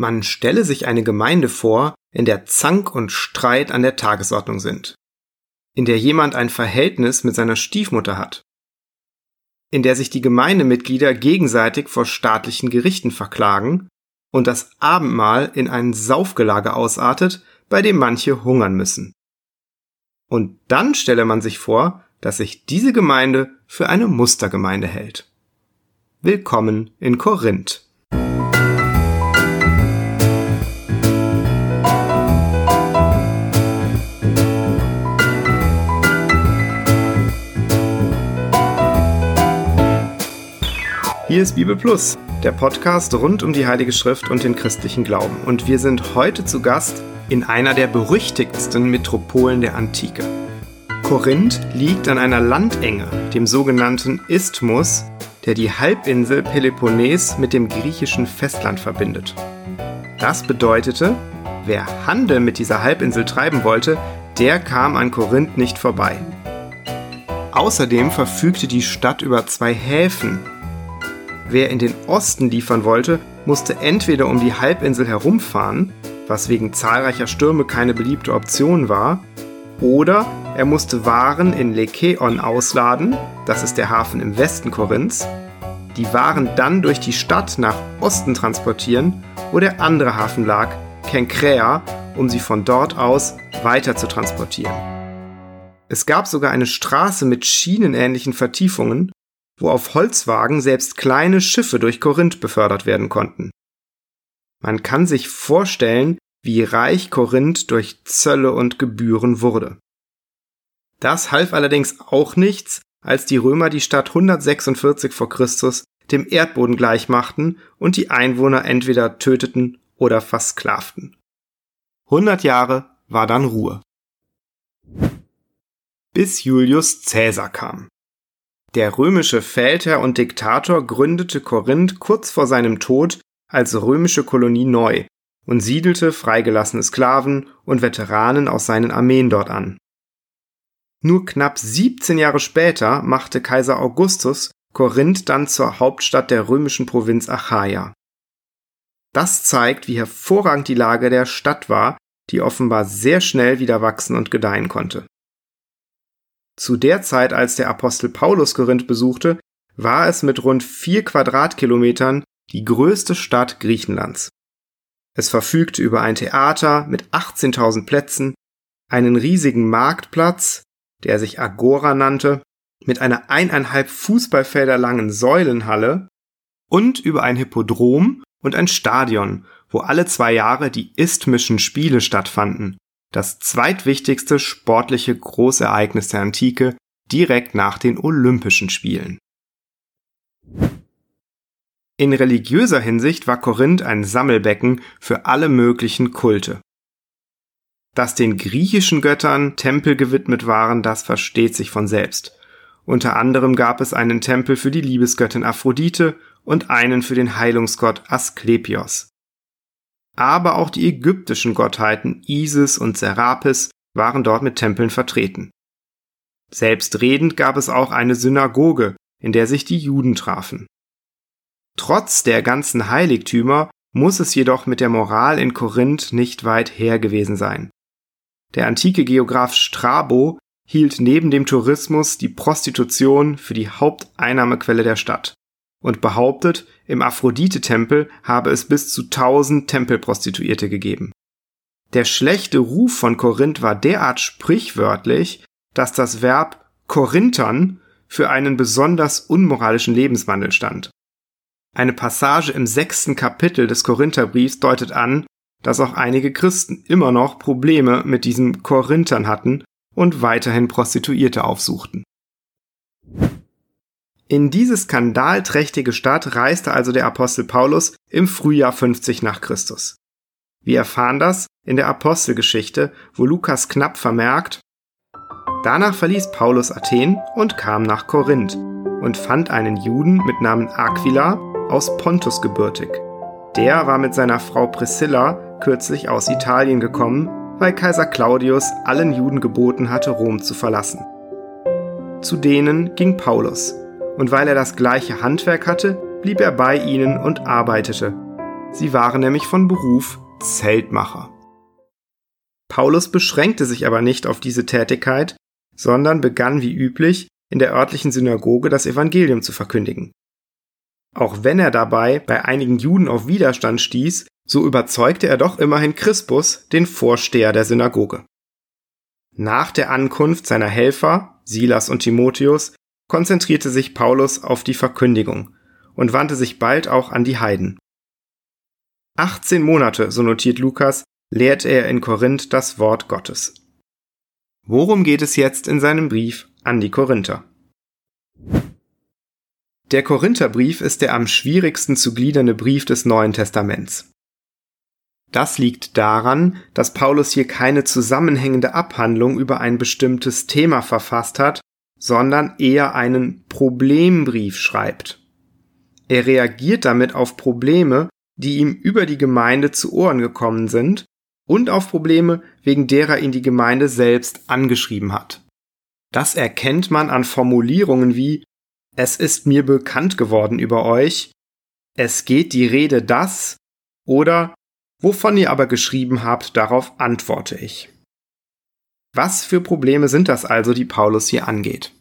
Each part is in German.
Man stelle sich eine Gemeinde vor, in der Zank und Streit an der Tagesordnung sind, in der jemand ein Verhältnis mit seiner Stiefmutter hat, in der sich die Gemeindemitglieder gegenseitig vor staatlichen Gerichten verklagen und das Abendmahl in ein Saufgelage ausartet, bei dem manche hungern müssen. Und dann stelle man sich vor, dass sich diese Gemeinde für eine Mustergemeinde hält. Willkommen in Korinth. Hier ist Bibel Plus, der Podcast rund um die Heilige Schrift und den christlichen Glauben. Und wir sind heute zu Gast in einer der berüchtigtsten Metropolen der Antike. Korinth liegt an einer Landenge, dem sogenannten Isthmus, der die Halbinsel Peloponnes mit dem griechischen Festland verbindet. Das bedeutete, wer Handel mit dieser Halbinsel treiben wollte, der kam an Korinth nicht vorbei. Außerdem verfügte die Stadt über zwei Häfen, Wer in den Osten liefern wollte, musste entweder um die Halbinsel herumfahren, was wegen zahlreicher Stürme keine beliebte Option war, oder er musste Waren in Lekeon ausladen, das ist der Hafen im Westen Korinths, die Waren dann durch die Stadt nach Osten transportieren, wo der andere Hafen lag, Kenkrea, um sie von dort aus weiter zu transportieren. Es gab sogar eine Straße mit schienenähnlichen Vertiefungen, wo auf Holzwagen selbst kleine Schiffe durch Korinth befördert werden konnten. Man kann sich vorstellen, wie reich Korinth durch Zölle und Gebühren wurde. Das half allerdings auch nichts, als die Römer die Stadt 146 vor Christus dem Erdboden gleichmachten und die Einwohner entweder töteten oder versklavten. 100 Jahre war dann Ruhe. Bis Julius Caesar kam. Der römische Feldherr und Diktator gründete Korinth kurz vor seinem Tod als römische Kolonie neu und siedelte freigelassene Sklaven und Veteranen aus seinen Armeen dort an. Nur knapp 17 Jahre später machte Kaiser Augustus Korinth dann zur Hauptstadt der römischen Provinz Achaia. Das zeigt, wie hervorragend die Lage der Stadt war, die offenbar sehr schnell wieder wachsen und gedeihen konnte. Zu der Zeit, als der Apostel Paulus Korinth besuchte, war es mit rund vier Quadratkilometern die größte Stadt Griechenlands. Es verfügte über ein Theater mit 18.000 Plätzen, einen riesigen Marktplatz, der sich Agora nannte, mit einer eineinhalb Fußballfelder langen Säulenhalle und über ein Hippodrom und ein Stadion, wo alle zwei Jahre die isthmischen Spiele stattfanden, das zweitwichtigste sportliche Großereignis der Antike direkt nach den Olympischen Spielen. In religiöser Hinsicht war Korinth ein Sammelbecken für alle möglichen Kulte. Dass den griechischen Göttern Tempel gewidmet waren, das versteht sich von selbst. Unter anderem gab es einen Tempel für die Liebesgöttin Aphrodite und einen für den Heilungsgott Asklepios aber auch die ägyptischen Gottheiten Isis und Serapis waren dort mit Tempeln vertreten. Selbstredend gab es auch eine Synagoge, in der sich die Juden trafen. Trotz der ganzen Heiligtümer muss es jedoch mit der Moral in Korinth nicht weit her gewesen sein. Der antike Geograph Strabo hielt neben dem Tourismus die Prostitution für die Haupteinnahmequelle der Stadt und behauptet, im Aphrodite-Tempel habe es bis zu tausend Tempelprostituierte gegeben. Der schlechte Ruf von Korinth war derart sprichwörtlich, dass das Verb Korinthern für einen besonders unmoralischen Lebenswandel stand. Eine Passage im sechsten Kapitel des Korintherbriefs deutet an, dass auch einige Christen immer noch Probleme mit diesem Korinthern hatten und weiterhin Prostituierte aufsuchten. In diese skandalträchtige Stadt reiste also der Apostel Paulus im Frühjahr 50 nach Christus. Wir erfahren das in der Apostelgeschichte, wo Lukas knapp vermerkt, Danach verließ Paulus Athen und kam nach Korinth und fand einen Juden mit Namen Aquila aus Pontus gebürtig. Der war mit seiner Frau Priscilla kürzlich aus Italien gekommen, weil Kaiser Claudius allen Juden geboten hatte, Rom zu verlassen. Zu denen ging Paulus, und weil er das gleiche Handwerk hatte, blieb er bei ihnen und arbeitete. Sie waren nämlich von Beruf Zeltmacher. Paulus beschränkte sich aber nicht auf diese Tätigkeit, sondern begann wie üblich in der örtlichen Synagoge das Evangelium zu verkündigen. Auch wenn er dabei bei einigen Juden auf Widerstand stieß, so überzeugte er doch immerhin Crispus, den Vorsteher der Synagoge. Nach der Ankunft seiner Helfer, Silas und Timotheus, konzentrierte sich Paulus auf die Verkündigung und wandte sich bald auch an die Heiden. 18 Monate, so notiert Lukas, lehrte er in Korinth das Wort Gottes. Worum geht es jetzt in seinem Brief an die Korinther? Der Korintherbrief ist der am schwierigsten zu gliedernde Brief des Neuen Testaments. Das liegt daran, dass Paulus hier keine zusammenhängende Abhandlung über ein bestimmtes Thema verfasst hat, sondern eher einen Problembrief schreibt. Er reagiert damit auf Probleme, die ihm über die Gemeinde zu Ohren gekommen sind und auf Probleme, wegen derer ihn die Gemeinde selbst angeschrieben hat. Das erkennt man an Formulierungen wie Es ist mir bekannt geworden über euch, es geht die Rede das oder Wovon ihr aber geschrieben habt, darauf antworte ich. Was für Probleme sind das also, die Paulus hier angeht?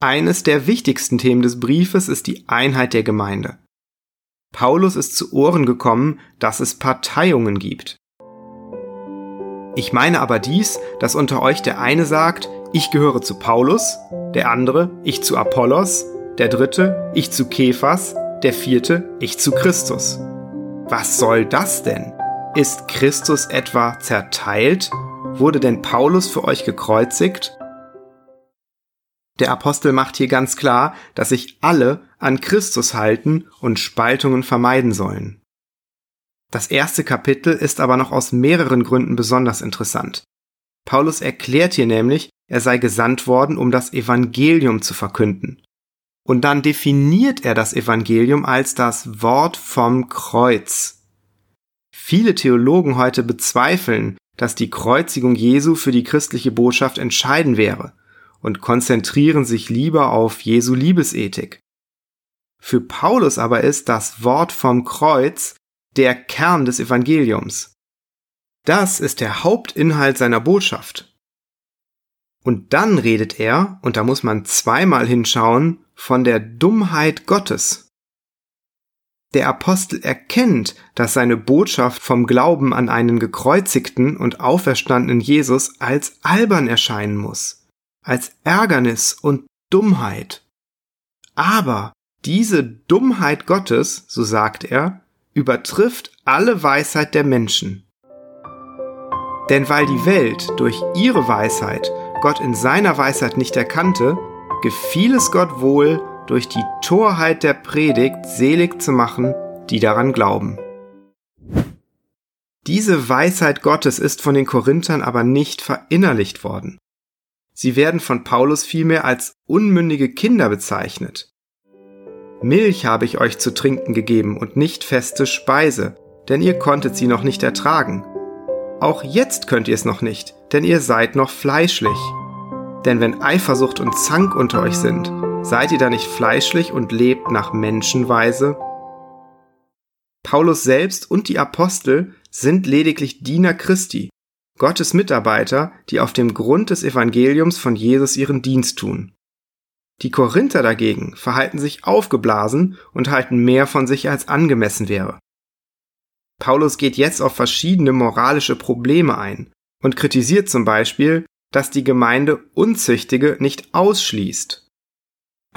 Eines der wichtigsten Themen des Briefes ist die Einheit der Gemeinde. Paulus ist zu Ohren gekommen, dass es Parteiungen gibt. Ich meine aber dies, dass unter euch der eine sagt, ich gehöre zu Paulus, der andere, ich zu Apollos, der dritte, ich zu Kephas, der vierte, ich zu Christus. Was soll das denn? Ist Christus etwa zerteilt? Wurde denn Paulus für euch gekreuzigt? Der Apostel macht hier ganz klar, dass sich alle an Christus halten und Spaltungen vermeiden sollen. Das erste Kapitel ist aber noch aus mehreren Gründen besonders interessant. Paulus erklärt hier nämlich, er sei gesandt worden, um das Evangelium zu verkünden. Und dann definiert er das Evangelium als das Wort vom Kreuz. Viele Theologen heute bezweifeln, dass die Kreuzigung Jesu für die christliche Botschaft entscheidend wäre und konzentrieren sich lieber auf Jesu Liebesethik. Für Paulus aber ist das Wort vom Kreuz der Kern des Evangeliums. Das ist der Hauptinhalt seiner Botschaft. Und dann redet er, und da muss man zweimal hinschauen, von der Dummheit Gottes. Der Apostel erkennt, dass seine Botschaft vom Glauben an einen gekreuzigten und auferstandenen Jesus als albern erscheinen muss, als Ärgernis und Dummheit. Aber diese Dummheit Gottes, so sagt er, übertrifft alle Weisheit der Menschen. Denn weil die Welt durch ihre Weisheit Gott in seiner Weisheit nicht erkannte, gefiel es Gott wohl, durch die Torheit der Predigt selig zu machen, die daran glauben. Diese Weisheit Gottes ist von den Korinthern aber nicht verinnerlicht worden. Sie werden von Paulus vielmehr als unmündige Kinder bezeichnet. Milch habe ich euch zu trinken gegeben und nicht feste Speise, denn ihr konntet sie noch nicht ertragen. Auch jetzt könnt ihr es noch nicht, denn ihr seid noch fleischlich. Denn wenn Eifersucht und Zank unter euch sind, seid ihr da nicht fleischlich und lebt nach Menschenweise? Paulus selbst und die Apostel sind lediglich Diener Christi, Gottes Mitarbeiter, die auf dem Grund des Evangeliums von Jesus ihren Dienst tun. Die Korinther dagegen verhalten sich aufgeblasen und halten mehr von sich als angemessen wäre. Paulus geht jetzt auf verschiedene moralische Probleme ein und kritisiert zum Beispiel, dass die Gemeinde Unzüchtige nicht ausschließt.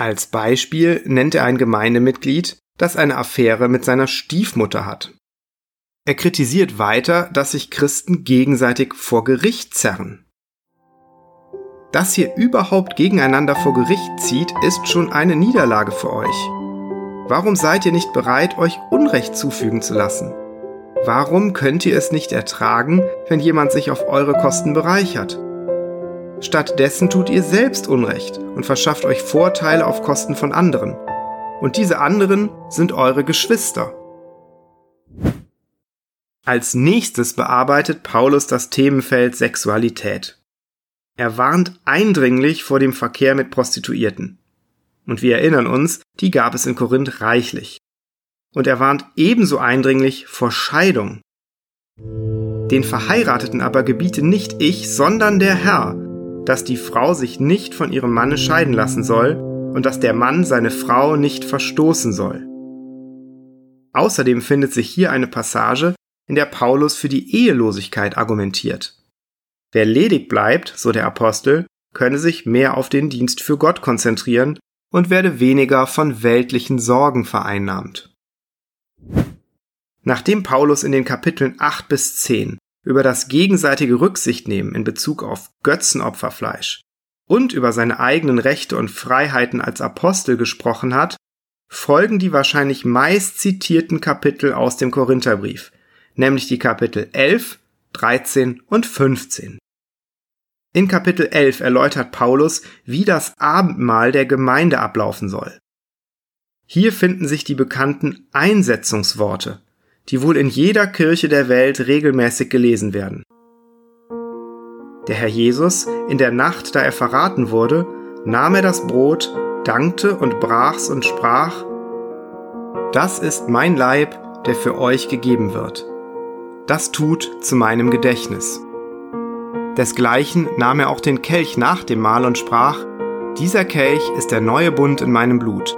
Als Beispiel nennt er ein Gemeindemitglied, das eine Affäre mit seiner Stiefmutter hat. Er kritisiert weiter, dass sich Christen gegenseitig vor Gericht zerren. Dass ihr überhaupt gegeneinander vor Gericht zieht, ist schon eine Niederlage für euch. Warum seid ihr nicht bereit, euch Unrecht zufügen zu lassen? Warum könnt ihr es nicht ertragen, wenn jemand sich auf eure Kosten bereichert? Stattdessen tut ihr selbst Unrecht und verschafft euch Vorteile auf Kosten von anderen. Und diese anderen sind eure Geschwister. Als nächstes bearbeitet Paulus das Themenfeld Sexualität. Er warnt eindringlich vor dem Verkehr mit Prostituierten. Und wir erinnern uns, die gab es in Korinth reichlich. Und er warnt ebenso eindringlich vor Scheidung. Den Verheirateten aber gebiete nicht ich, sondern der Herr, dass die Frau sich nicht von ihrem Manne scheiden lassen soll und dass der Mann seine Frau nicht verstoßen soll. Außerdem findet sich hier eine Passage, in der Paulus für die Ehelosigkeit argumentiert. Wer ledig bleibt, so der Apostel, könne sich mehr auf den Dienst für Gott konzentrieren und werde weniger von weltlichen Sorgen vereinnahmt. Nachdem Paulus in den Kapiteln 8 bis 10 über das gegenseitige Rücksichtnehmen in Bezug auf Götzenopferfleisch und über seine eigenen Rechte und Freiheiten als Apostel gesprochen hat, folgen die wahrscheinlich meist zitierten Kapitel aus dem Korintherbrief, nämlich die Kapitel 11, 13 und 15. In Kapitel 11 erläutert Paulus, wie das Abendmahl der Gemeinde ablaufen soll. Hier finden sich die bekannten Einsetzungsworte, die wohl in jeder Kirche der Welt regelmäßig gelesen werden. Der Herr Jesus, in der Nacht, da er verraten wurde, nahm er das Brot, dankte und brach's und sprach, Das ist mein Leib, der für euch gegeben wird. Das tut zu meinem Gedächtnis. Desgleichen nahm er auch den Kelch nach dem Mahl und sprach, Dieser Kelch ist der neue Bund in meinem Blut.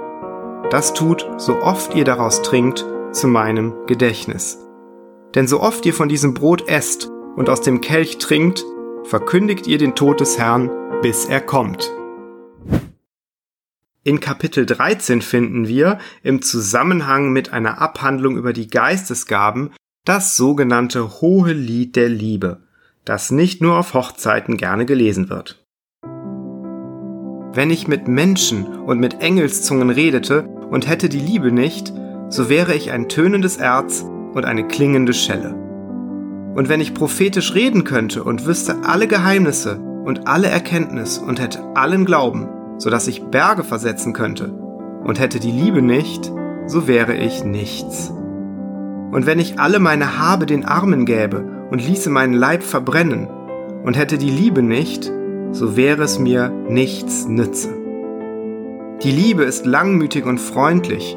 Das tut, so oft ihr daraus trinkt, zu meinem Gedächtnis. Denn so oft ihr von diesem Brot esst und aus dem Kelch trinkt, verkündigt ihr den Tod des Herrn, bis er kommt. In Kapitel 13 finden wir im Zusammenhang mit einer Abhandlung über die Geistesgaben das sogenannte Hohe Lied der Liebe, das nicht nur auf Hochzeiten gerne gelesen wird. Wenn ich mit Menschen und mit Engelszungen redete und hätte die Liebe nicht, so wäre ich ein tönendes Erz und eine klingende Schelle. Und wenn ich prophetisch reden könnte und wüsste alle Geheimnisse und alle Erkenntnis und hätte allen Glauben, so dass ich Berge versetzen könnte, und hätte die Liebe nicht, so wäre ich nichts. Und wenn ich alle meine Habe den Armen gäbe und ließe meinen Leib verbrennen und hätte die Liebe nicht, so wäre es mir nichts nütze. Die Liebe ist langmütig und freundlich,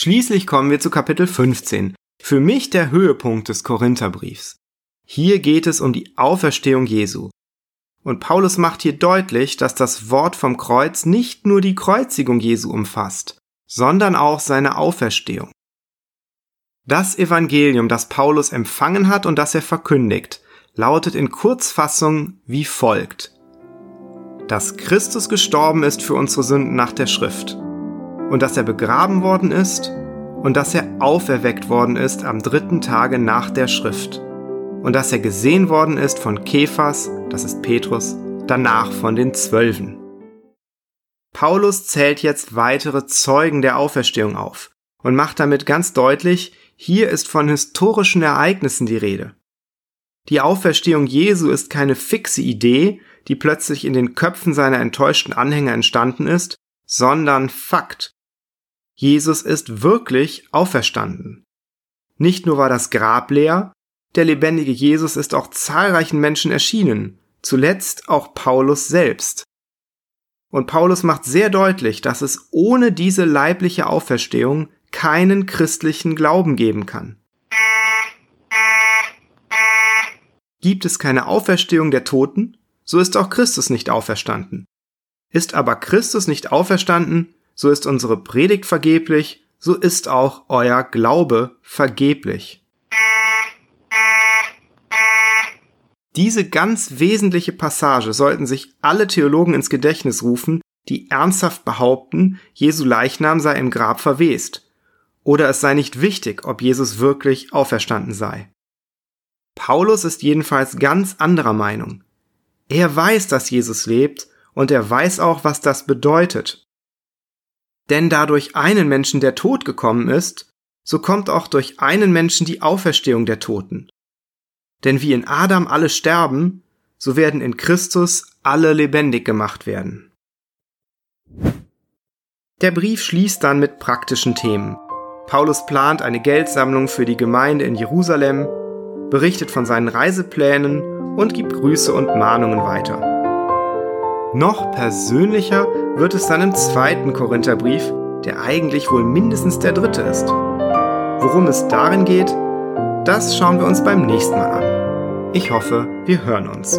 Schließlich kommen wir zu Kapitel 15, für mich der Höhepunkt des Korintherbriefs. Hier geht es um die Auferstehung Jesu. Und Paulus macht hier deutlich, dass das Wort vom Kreuz nicht nur die Kreuzigung Jesu umfasst, sondern auch seine Auferstehung. Das Evangelium, das Paulus empfangen hat und das er verkündigt, lautet in Kurzfassung wie folgt. Dass Christus gestorben ist für unsere Sünden nach der Schrift und dass er begraben worden ist und dass er auferweckt worden ist am dritten Tage nach der Schrift und dass er gesehen worden ist von Kephas, das ist Petrus, danach von den Zwölfen. Paulus zählt jetzt weitere Zeugen der Auferstehung auf und macht damit ganz deutlich, hier ist von historischen Ereignissen die Rede. Die Auferstehung Jesu ist keine fixe Idee, die plötzlich in den Köpfen seiner enttäuschten Anhänger entstanden ist, sondern Fakt. Jesus ist wirklich auferstanden. Nicht nur war das Grab leer, der lebendige Jesus ist auch zahlreichen Menschen erschienen, zuletzt auch Paulus selbst. Und Paulus macht sehr deutlich, dass es ohne diese leibliche Auferstehung keinen christlichen Glauben geben kann. Gibt es keine Auferstehung der Toten, so ist auch Christus nicht auferstanden. Ist aber Christus nicht auferstanden, so ist unsere Predigt vergeblich, so ist auch euer Glaube vergeblich. Diese ganz wesentliche Passage sollten sich alle Theologen ins Gedächtnis rufen, die ernsthaft behaupten, Jesu Leichnam sei im Grab verwest oder es sei nicht wichtig, ob Jesus wirklich auferstanden sei. Paulus ist jedenfalls ganz anderer Meinung. Er weiß, dass Jesus lebt und er weiß auch, was das bedeutet. Denn da durch einen Menschen der Tod gekommen ist, so kommt auch durch einen Menschen die Auferstehung der Toten. Denn wie in Adam alle sterben, so werden in Christus alle lebendig gemacht werden. Der Brief schließt dann mit praktischen Themen. Paulus plant eine Geldsammlung für die Gemeinde in Jerusalem, berichtet von seinen Reiseplänen und gibt Grüße und Mahnungen weiter. Noch persönlicher wird es dann im zweiten Korintherbrief, der eigentlich wohl mindestens der dritte ist. Worum es darin geht, das schauen wir uns beim nächsten Mal an. Ich hoffe, wir hören uns.